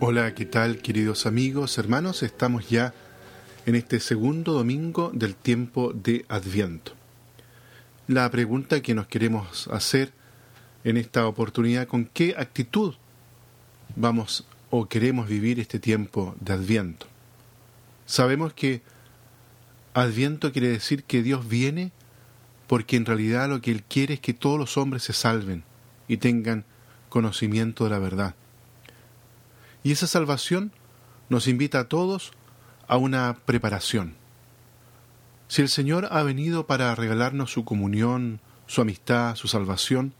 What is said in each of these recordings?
Hola, ¿qué tal queridos amigos, hermanos? Estamos ya en este segundo domingo del tiempo de Adviento. La pregunta que nos queremos hacer en esta oportunidad, ¿con qué actitud vamos o queremos vivir este tiempo de Adviento? Sabemos que Adviento quiere decir que Dios viene porque en realidad lo que Él quiere es que todos los hombres se salven y tengan conocimiento de la verdad. Y esa salvación nos invita a todos a una preparación. Si el Señor ha venido para regalarnos su comunión, su amistad, su salvación,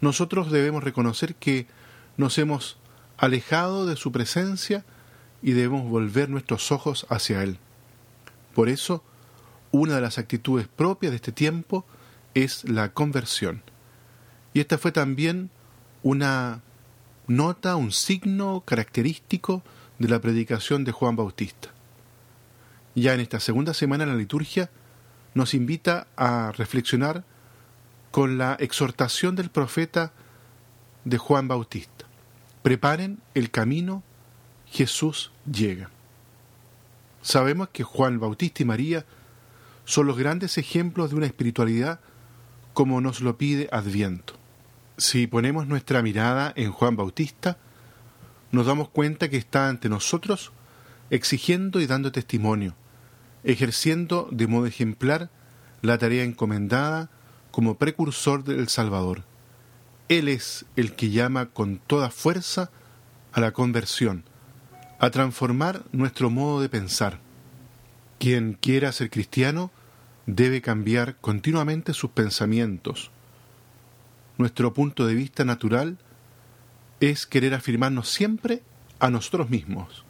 nosotros debemos reconocer que nos hemos alejado de su presencia y debemos volver nuestros ojos hacia Él. Por eso, una de las actitudes propias de este tiempo es la conversión. Y esta fue también una nota, un signo característico de la predicación de Juan Bautista. Ya en esta segunda semana la liturgia nos invita a reflexionar con la exhortación del profeta de Juan Bautista. Preparen el camino, Jesús llega. Sabemos que Juan Bautista y María son los grandes ejemplos de una espiritualidad como nos lo pide Adviento. Si ponemos nuestra mirada en Juan Bautista, nos damos cuenta que está ante nosotros exigiendo y dando testimonio, ejerciendo de modo ejemplar la tarea encomendada como precursor del Salvador. Él es el que llama con toda fuerza a la conversión, a transformar nuestro modo de pensar. Quien quiera ser cristiano debe cambiar continuamente sus pensamientos. Nuestro punto de vista natural es querer afirmarnos siempre a nosotros mismos,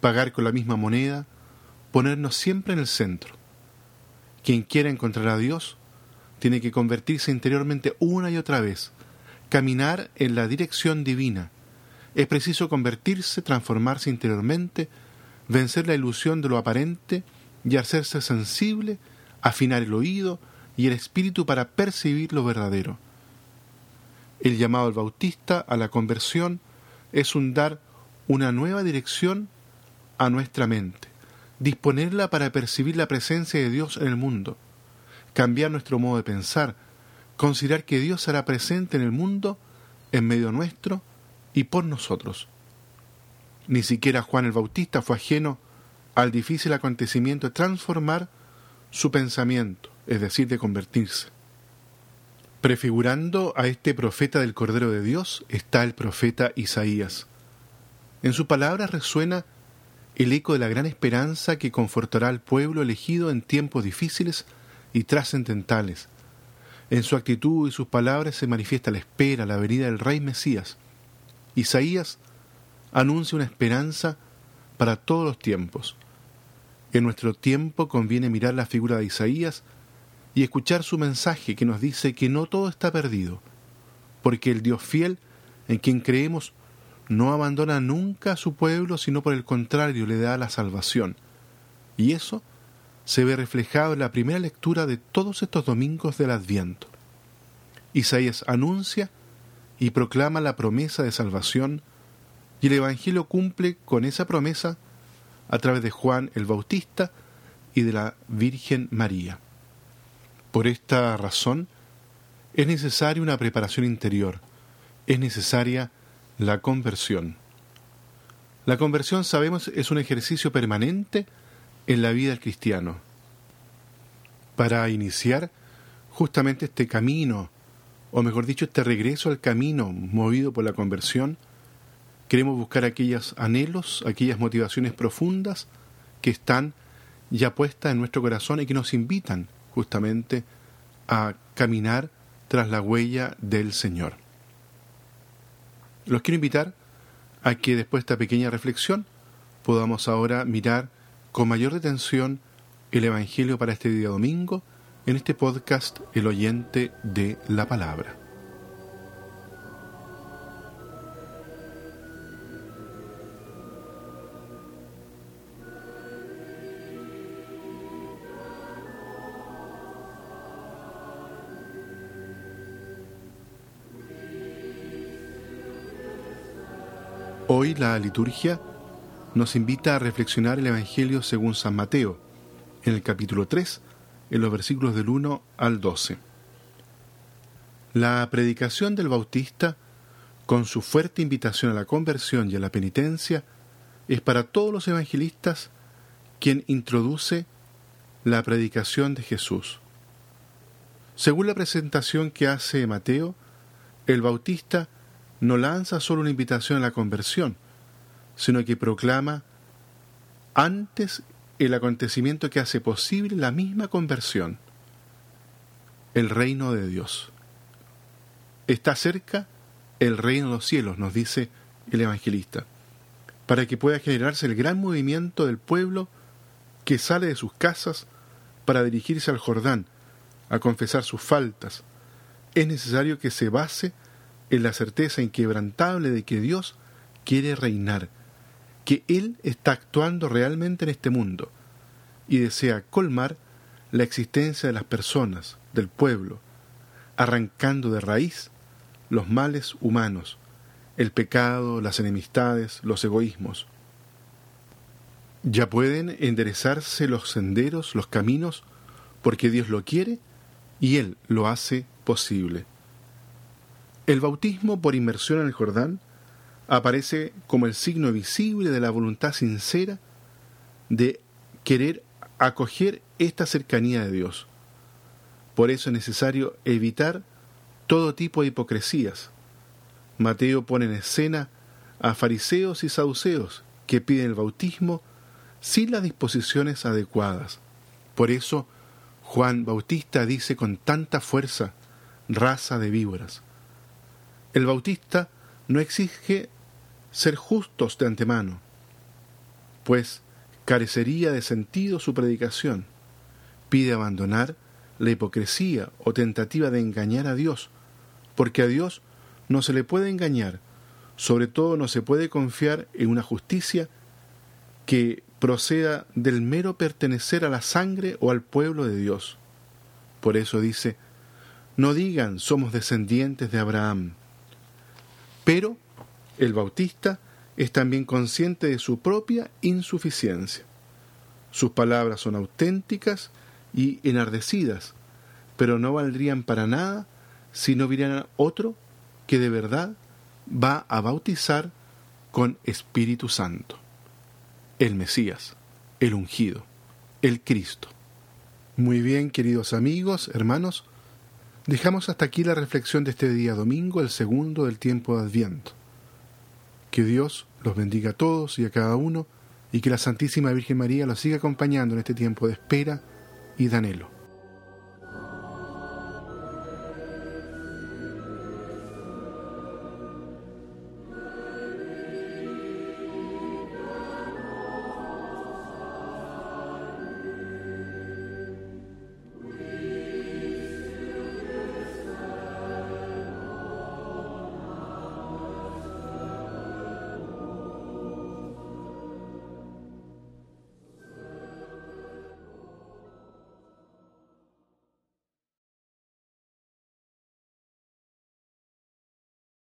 pagar con la misma moneda, ponernos siempre en el centro. Quien quiera encontrar a Dios tiene que convertirse interiormente una y otra vez, caminar en la dirección divina. Es preciso convertirse, transformarse interiormente, vencer la ilusión de lo aparente y hacerse sensible, afinar el oído y el espíritu para percibir lo verdadero. El llamado al bautista a la conversión es un dar una nueva dirección a nuestra mente, disponerla para percibir la presencia de Dios en el mundo, cambiar nuestro modo de pensar, considerar que Dios será presente en el mundo, en medio nuestro y por nosotros. Ni siquiera Juan el Bautista fue ajeno al difícil acontecimiento de transformar su pensamiento, es decir, de convertirse. Prefigurando a este profeta del Cordero de Dios está el profeta Isaías. En su palabra resuena el eco de la gran esperanza que confortará al pueblo elegido en tiempos difíciles y trascendentales. En su actitud y sus palabras se manifiesta la espera, la venida del Rey Mesías. Isaías anuncia una esperanza para todos los tiempos. En nuestro tiempo conviene mirar la figura de Isaías y escuchar su mensaje que nos dice que no todo está perdido, porque el Dios fiel en quien creemos no abandona nunca a su pueblo, sino por el contrario le da la salvación. Y eso se ve reflejado en la primera lectura de todos estos domingos del Adviento. Isaías anuncia y proclama la promesa de salvación, y el Evangelio cumple con esa promesa a través de Juan el Bautista y de la Virgen María. Por esta razón, es necesaria una preparación interior, es necesaria la conversión. La conversión, sabemos, es un ejercicio permanente en la vida del cristiano. Para iniciar justamente este camino, o mejor dicho, este regreso al camino movido por la conversión, Queremos buscar aquellos anhelos, aquellas motivaciones profundas que están ya puestas en nuestro corazón y que nos invitan justamente a caminar tras la huella del Señor. Los quiero invitar a que después de esta pequeña reflexión podamos ahora mirar con mayor detención el Evangelio para este día domingo en este podcast El oyente de la palabra. Hoy la liturgia nos invita a reflexionar el Evangelio según San Mateo, en el capítulo 3, en los versículos del 1 al 12. La predicación del Bautista, con su fuerte invitación a la conversión y a la penitencia, es para todos los evangelistas quien introduce la predicación de Jesús. Según la presentación que hace Mateo, el Bautista no lanza solo una invitación a la conversión, sino que proclama antes el acontecimiento que hace posible la misma conversión, el reino de Dios. Está cerca el reino de los cielos, nos dice el evangelista, para que pueda generarse el gran movimiento del pueblo que sale de sus casas para dirigirse al Jordán, a confesar sus faltas. Es necesario que se base en la certeza inquebrantable de que Dios quiere reinar, que Él está actuando realmente en este mundo y desea colmar la existencia de las personas, del pueblo, arrancando de raíz los males humanos, el pecado, las enemistades, los egoísmos. Ya pueden enderezarse los senderos, los caminos, porque Dios lo quiere y Él lo hace posible. El bautismo por inmersión en el Jordán aparece como el signo visible de la voluntad sincera de querer acoger esta cercanía de Dios. Por eso es necesario evitar todo tipo de hipocresías. Mateo pone en escena a fariseos y saduceos que piden el bautismo sin las disposiciones adecuadas. Por eso Juan Bautista dice con tanta fuerza, raza de víboras. El Bautista no exige ser justos de antemano, pues carecería de sentido su predicación. Pide abandonar la hipocresía o tentativa de engañar a Dios, porque a Dios no se le puede engañar, sobre todo no se puede confiar en una justicia que proceda del mero pertenecer a la sangre o al pueblo de Dios. Por eso dice, no digan somos descendientes de Abraham, pero el bautista es también consciente de su propia insuficiencia. Sus palabras son auténticas y enardecidas, pero no valdrían para nada si no vieran otro que de verdad va a bautizar con Espíritu Santo. El Mesías, el ungido, el Cristo. Muy bien, queridos amigos, hermanos, Dejamos hasta aquí la reflexión de este día domingo, el segundo del tiempo de Adviento. Que Dios los bendiga a todos y a cada uno, y que la Santísima Virgen María los siga acompañando en este tiempo de espera y de anhelo.